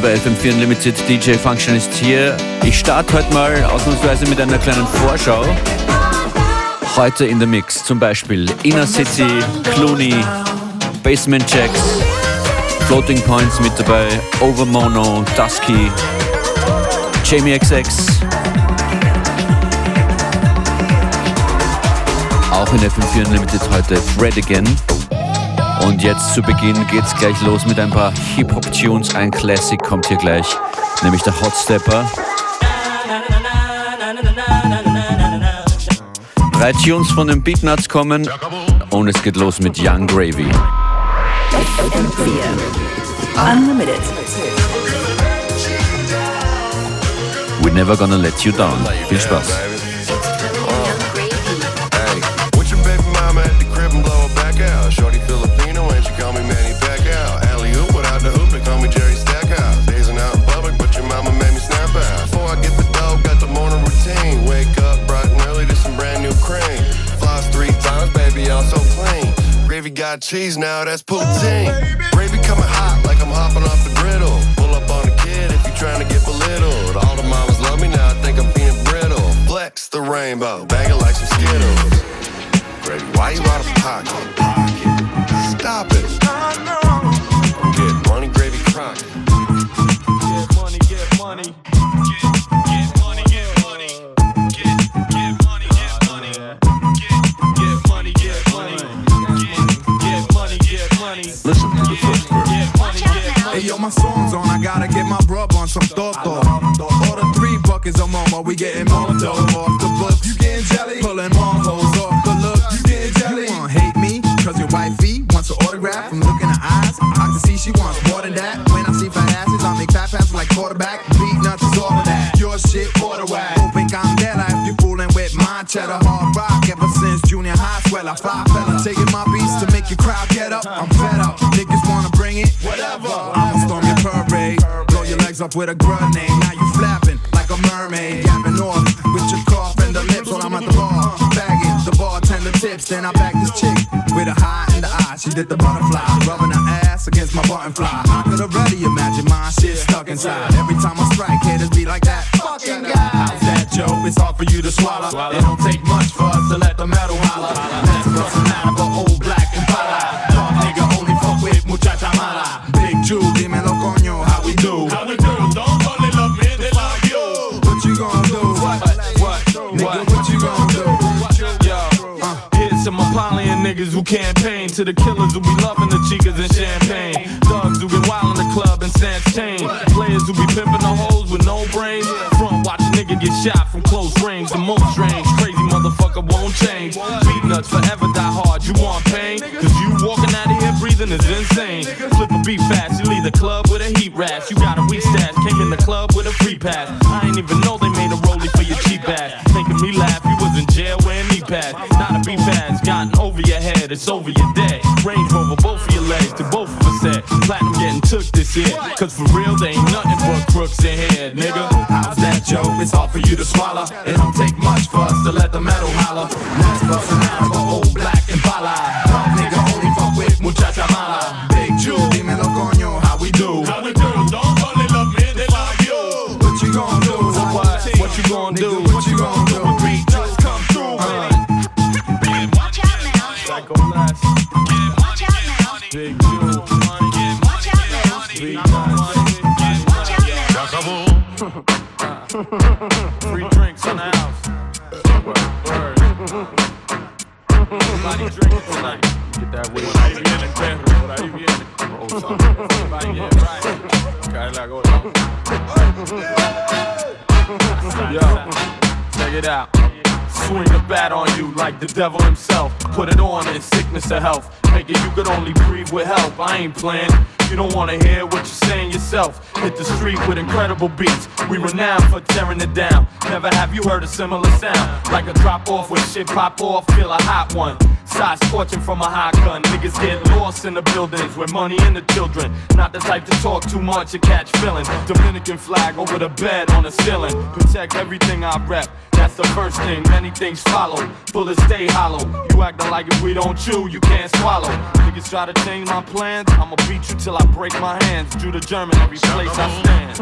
Willkommen bei FM4 Unlimited. DJ Function ist hier. Ich starte heute mal ausnahmsweise mit einer kleinen Vorschau. Heute in der Mix zum Beispiel Inner City, Clooney, Basement Jacks, Floating Points mit dabei, Overmono, Dusky, Jamie XX. Auch in FM4 Unlimited heute Fred Again. Und jetzt zu Beginn geht's gleich los mit ein paar Hip-Hop-Tunes. Ein Classic kommt hier gleich, nämlich der Hot Stepper. Drei Tunes von den Beatnuts kommen und es geht los mit Young Gravy. Unlimited. We're never gonna let you down. Viel Spaß. Cheese now, that's poutine. Gravy coming hot like I'm hopping off my song's on, I gotta get my grub on some thought thought. All the three buckets of momo, we getting more dough off the books. You getting jelly? Pulling more hoes off the look. You getting jelly? You wanna hate me? Cause your wifey wants an autograph from looking her eyes. I can see she wants more than that. When I see fat asses, I make fat passes like quarterback. Beat nuts is all of that. Your shit, order whack. Open candela if you fooling with my cheddar hard rock. Ever since junior high, swell I fly up with a grenade. Now you flapping like a mermaid. Yapping off with your cough and the lips while I'm at the bar. Bagging the bartender tips. Then I back this chick with a high in the eye. She did the butterfly. Rubbing her ass against my button fly. I could already imagine my shit stuck inside. Every time I strike, haters be like that. Fucking guy. How's that, Joe? It's hard for you to swallow. It don't take much for us to let the metal holler. Niggas who campaign to the killers who be loving the chicas and champagne. Thugs who get wild in the club and sans chain. Players who be pimping the hoes with no brains. Front watch nigga get shot from close range. The most strange, crazy motherfucker won't change. Beat nuts forever die hard. You want pain? Cause you walking out of here breathing is insane. Flip a beat fast, you leave the club with a heat rash. You got a weak stash, came in the club with a free pass. Head, it's over your dead. Range Rover, both of your legs, to both of us said. Platinum getting took this year. Cause for real, they ain't nothing but crooks in here, nigga. How's that, Joe? It's hard for you to swallow. It don't take much for us to let the metal holler. Bust the devil himself. Put it on in sickness or health. It you could only breathe with help. I ain't playing. You don't wanna hear what you're saying yourself. Hit the street with incredible beats. We renowned for tearing it down. Never have you heard a similar sound. Like a drop off when shit pop off, feel a hot one. Side scorching from a high gun. Niggas get lost in the buildings with money and the children. Not the type to talk too much or catch feelings. Dominican flag over the bed on the ceiling. Protect everything I rep. That's that's the first thing. Many things follow. Bullets stay hollow. You acting like if we don't chew, you can't swallow. Niggas try to change my plans. I'ma beat you till I break my hands. Drew the German every place I stand.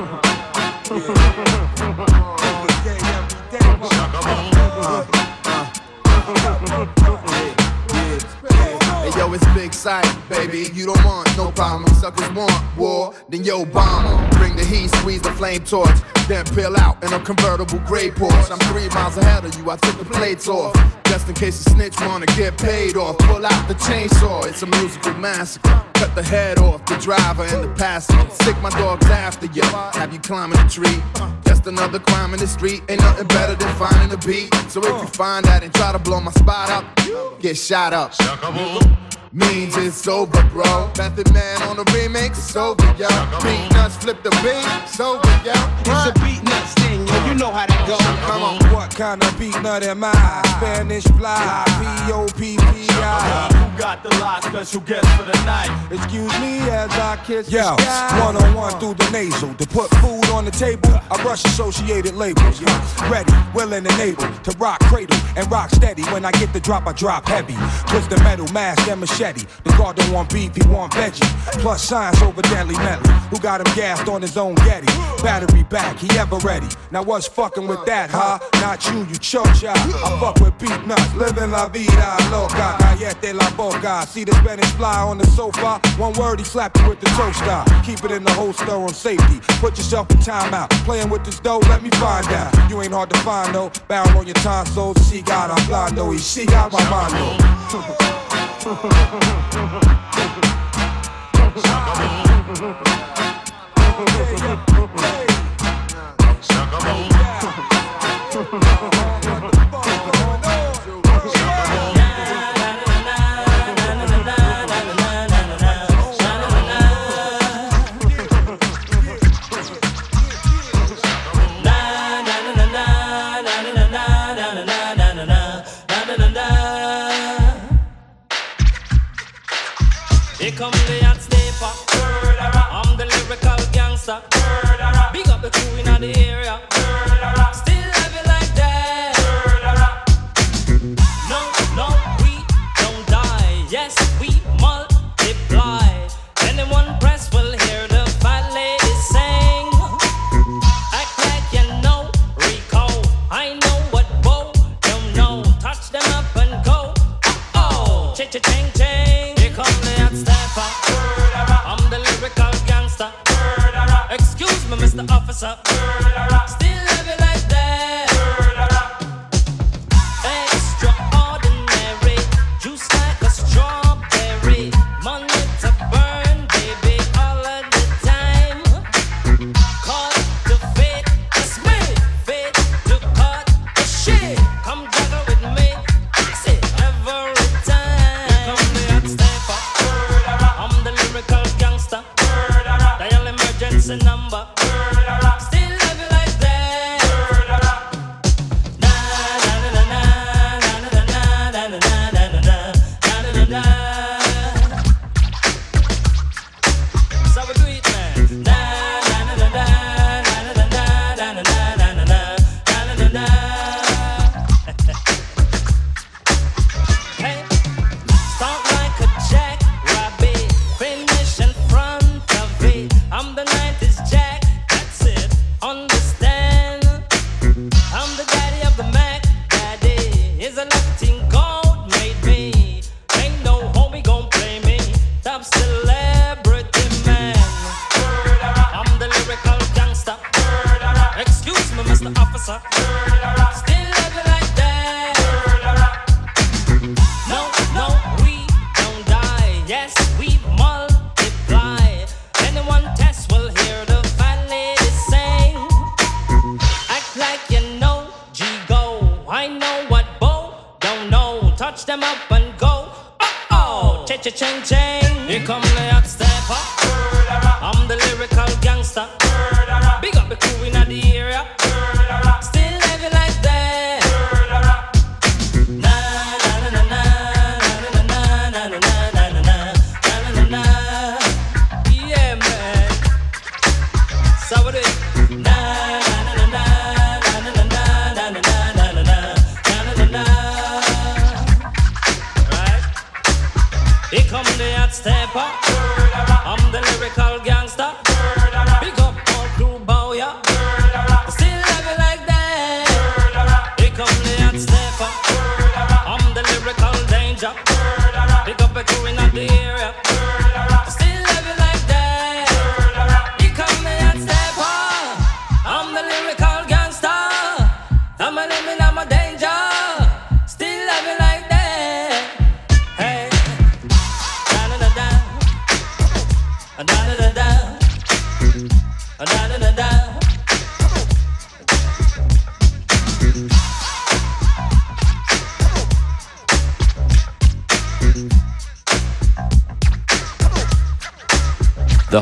Hey yo, it's big sight, baby. You don't want no problem. Suckers want war, then yo bomb. Bring the heat, squeeze the flame torch, then peel out in a convertible gray Porsche. I'm three miles ahead of you. I took the plates off, just in case the snitch wanna get paid off. Pull out the chainsaw. It's a musical massacre. Cut the head off the driver and the passenger. Sick my dogs after you. Have you climbing a tree? Just another crime in the street. Ain't nothing better than finding a beat. So if you find that and try to blow my spot up, get shot up. Means it's over, bro. Method Man on the remix, it's over, yo. Beat nuts, flip the beat, it's over, yo. It's a beat nuts thing, yo. You know how that go. Come on. What kind of beat nut am I? Spanish fly, P O P P I. Who got the last special guest for the night? Excuse me as I kiss Yo, the sky. one on one through the nasal. To put food on the table, I brush associated labels. Huh. Ready, willing, and able to rock cradle and rock steady. When I get the drop, I drop heavy. Twist the metal, mask, and machete. The guard don't want beef, he want veggie. Plus science over deadly medley. Who got him gassed on his own Getty? Battery back, he ever ready. Now what's fucking with that, huh? Not you, you chocha. I fuck with beat nuts, living la vida loca. Callete la boca. See the Spanish fly on the sofa. One word, he slap you with the toaster. Keep it in the holster on safety. Put yourself in timeout. Playing with this dough, let me find out. You ain't hard to find though. Bound on your tonsils. See God, I'm blind though. He see God, my mind though. Joga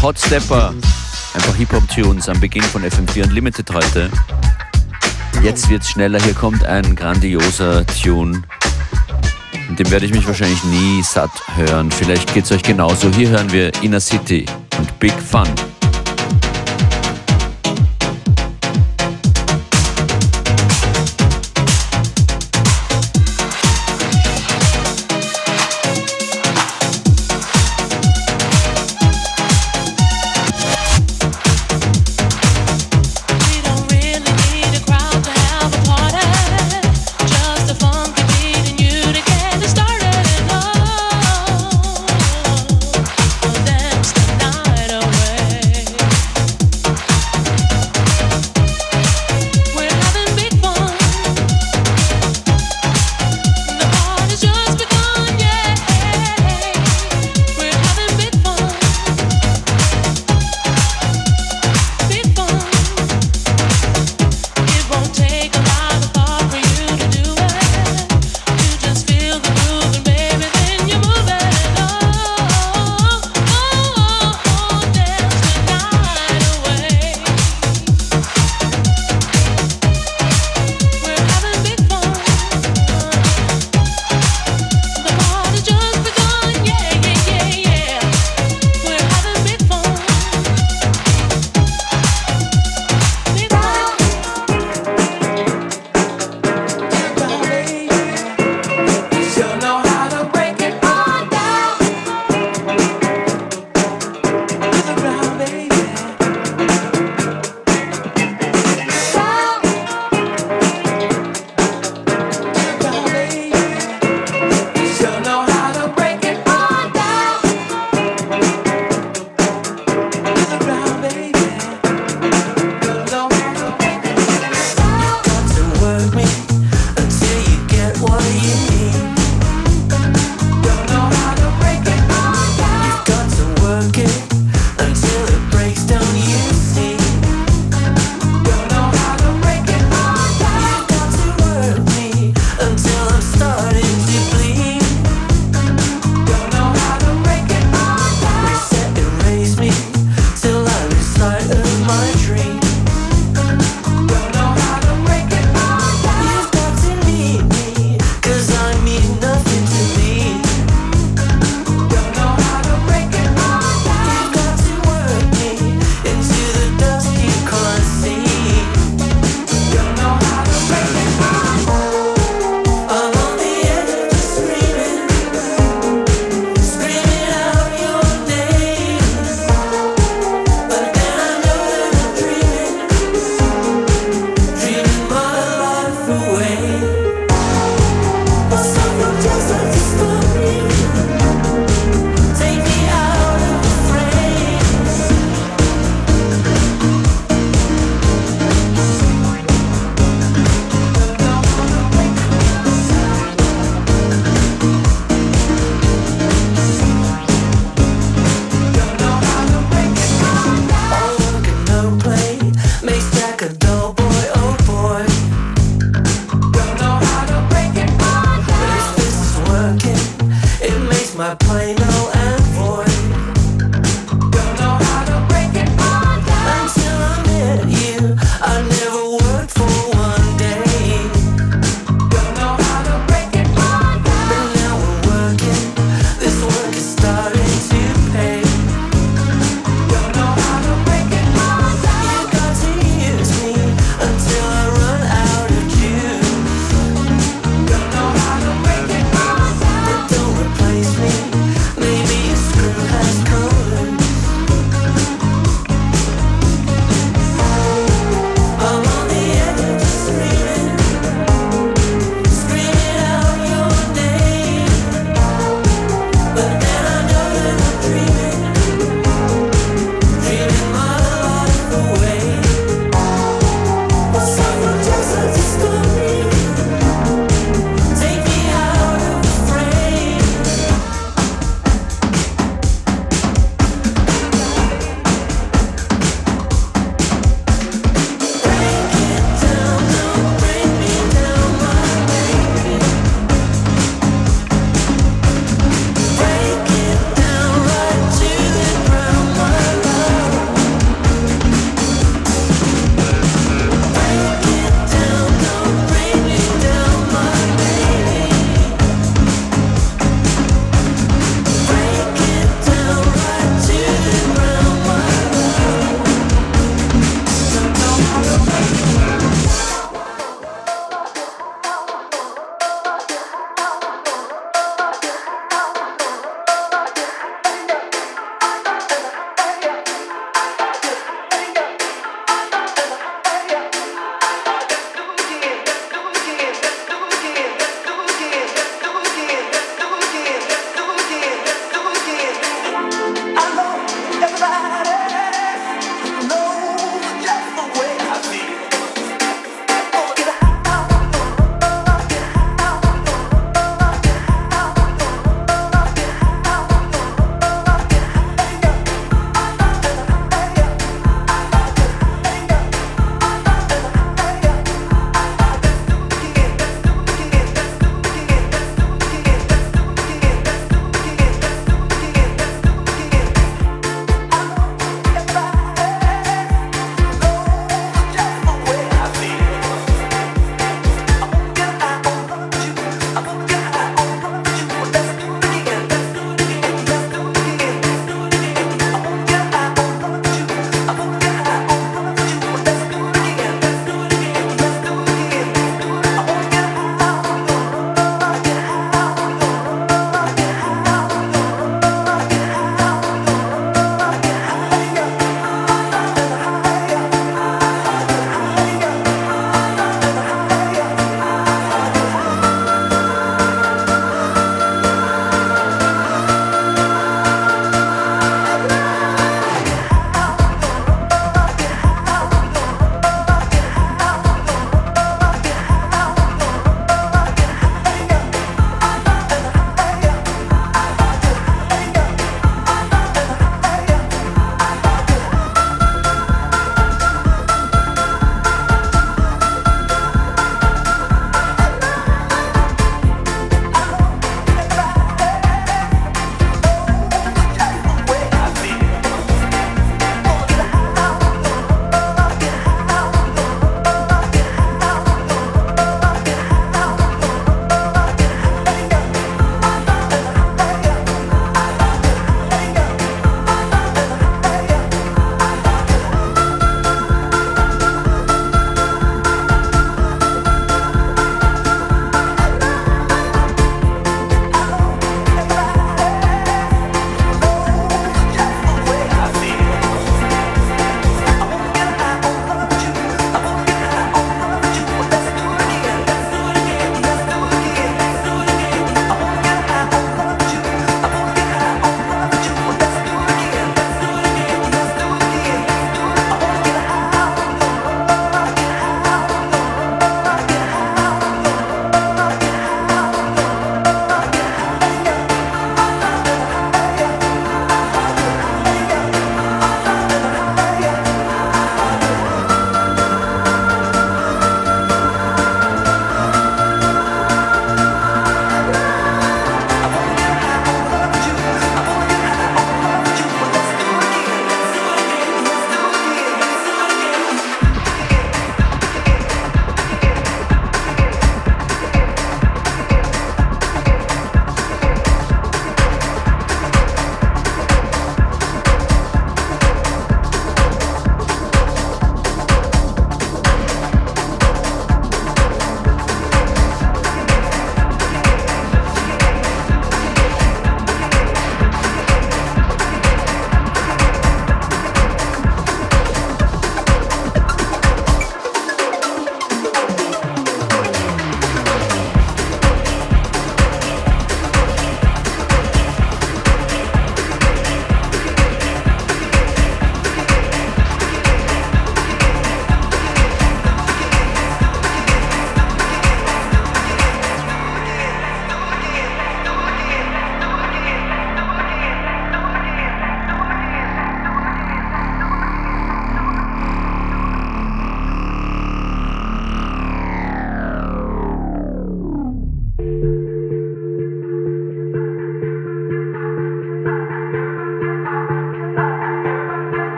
Hot Stepper, einfach Hip-Hop-Tunes am Beginn von FM4 Unlimited heute. Jetzt wird's schneller, hier kommt ein grandioser Tune. Und dem werde ich mich wahrscheinlich nie satt hören. Vielleicht geht's euch genauso. Hier hören wir Inner City und Big Fun.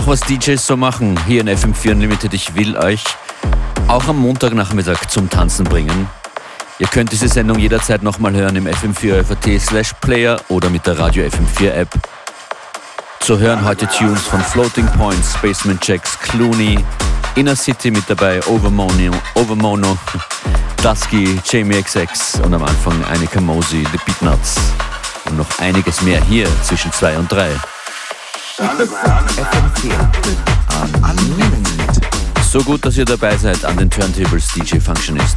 Mach was DJs so machen, hier in FM4 Unlimited. Ich will euch auch am Montagnachmittag zum Tanzen bringen. Ihr könnt diese Sendung jederzeit nochmal hören im FM4 FAT slash Player oder mit der Radio FM4 App. Zu hören heute Tunes von Floating Points, Basement Jacks, Clooney, Inner City mit dabei, Overmono, Overmono Dusky, Jamie XX und am Anfang Annika Mosi, The Beatnuts. Und noch einiges mehr hier zwischen 2 und 3. So gut, dass ihr dabei seid an den Turntables DJ Functionist.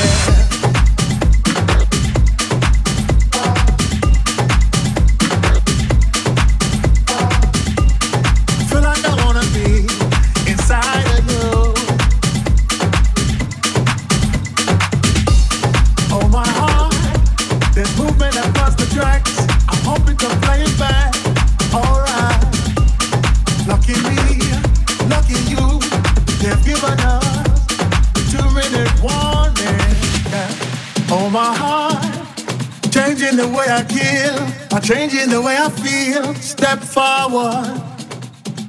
changing the way I feel. Step forward.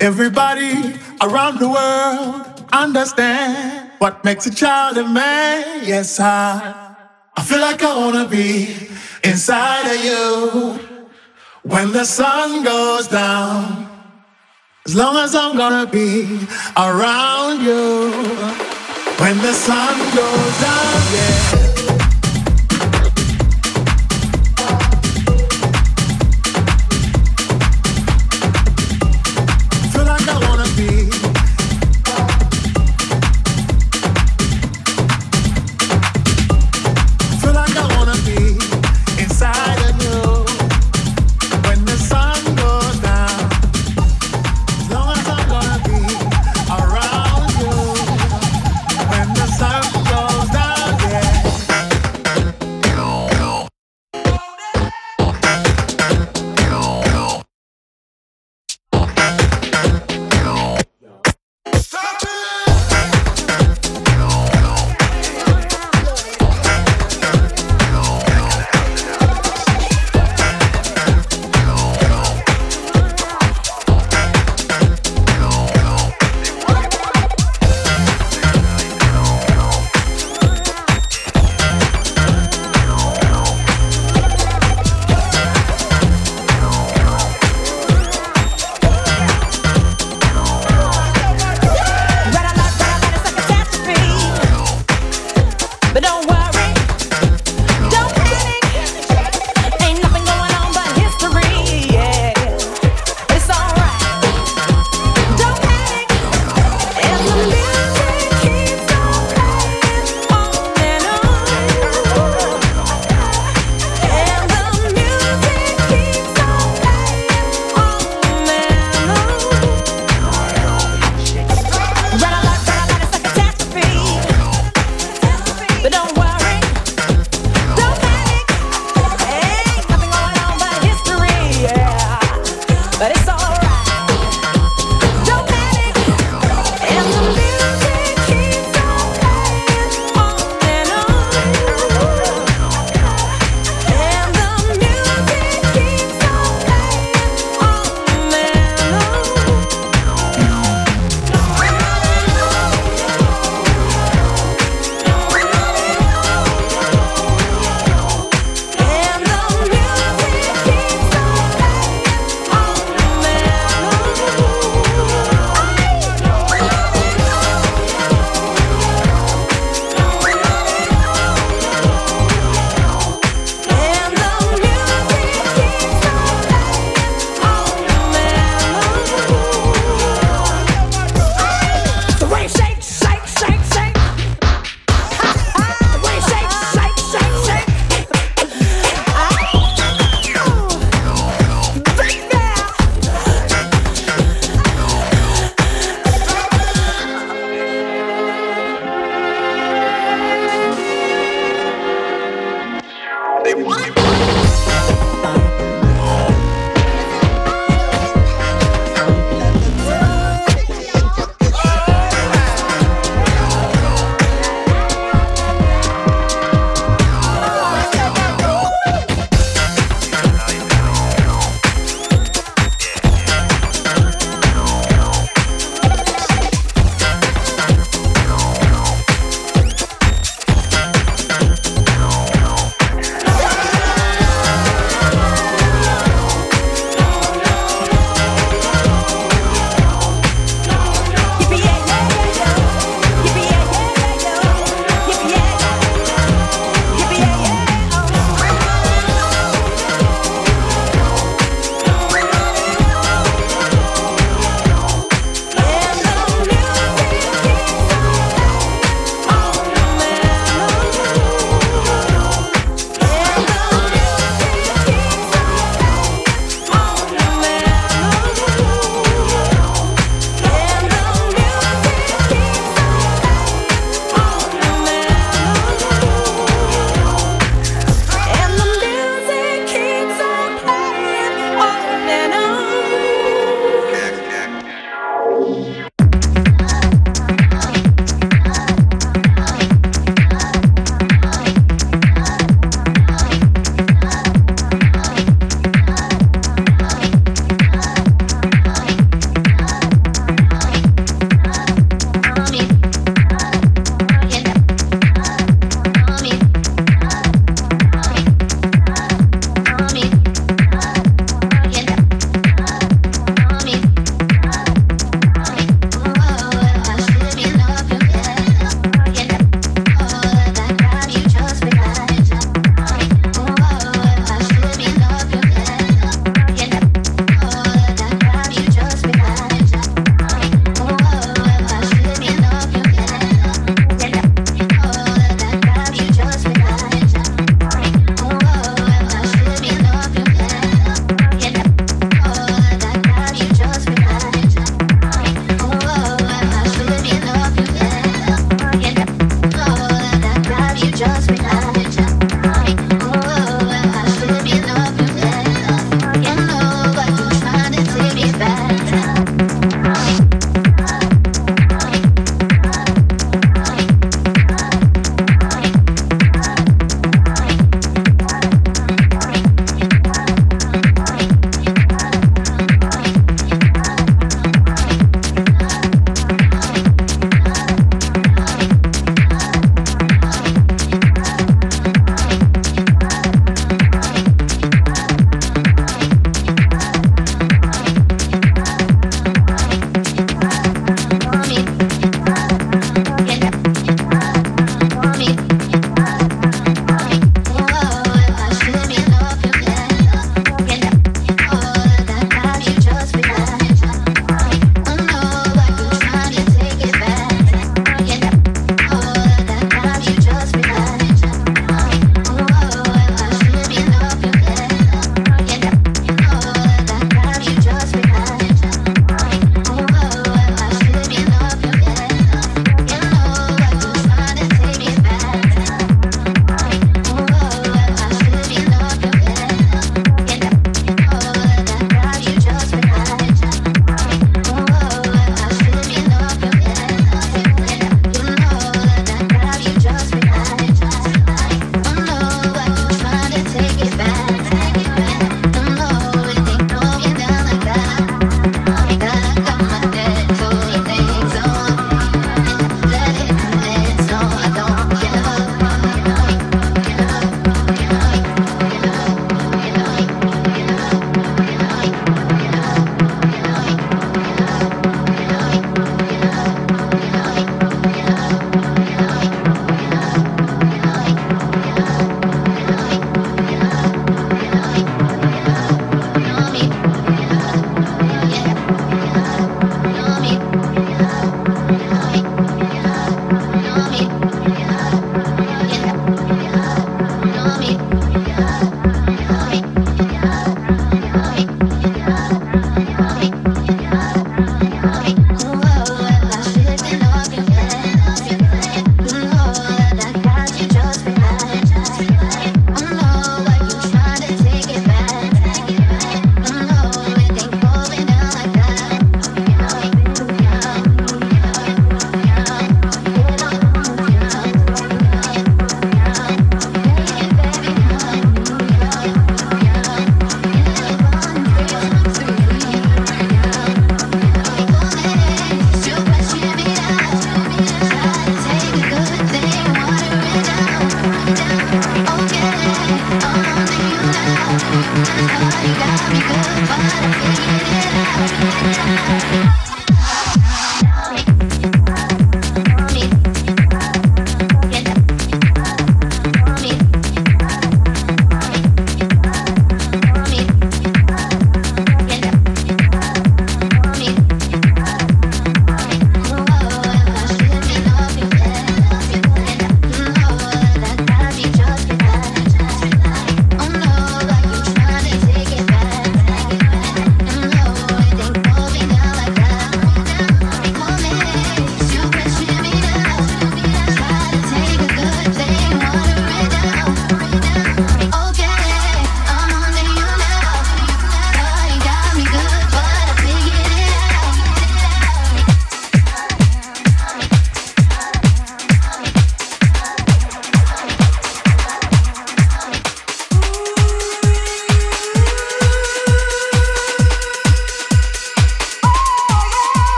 Everybody around the world understand what makes a child a man. Yes, I, I feel like I wanna be inside of you when the sun goes down. As long as I'm gonna be around you when the sun goes down, yeah.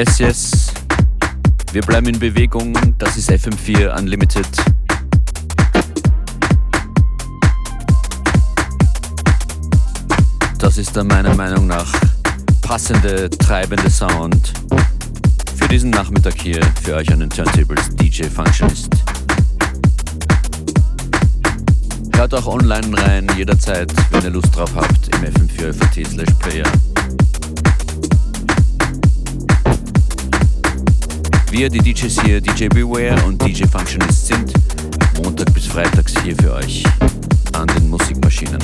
Yes, yes. Wir bleiben in Bewegung. Das ist FM4 Unlimited. Das ist der meiner Meinung nach passende, treibende Sound für diesen Nachmittag hier für euch an den Turntables DJ Functionist. Hört auch online rein, jederzeit, wenn ihr Lust drauf habt, im FM4 FAT Player. Wir, die DJs hier, DJ Beware und DJ Functionist sind Montag bis Freitags hier für euch an den Musikmaschinen.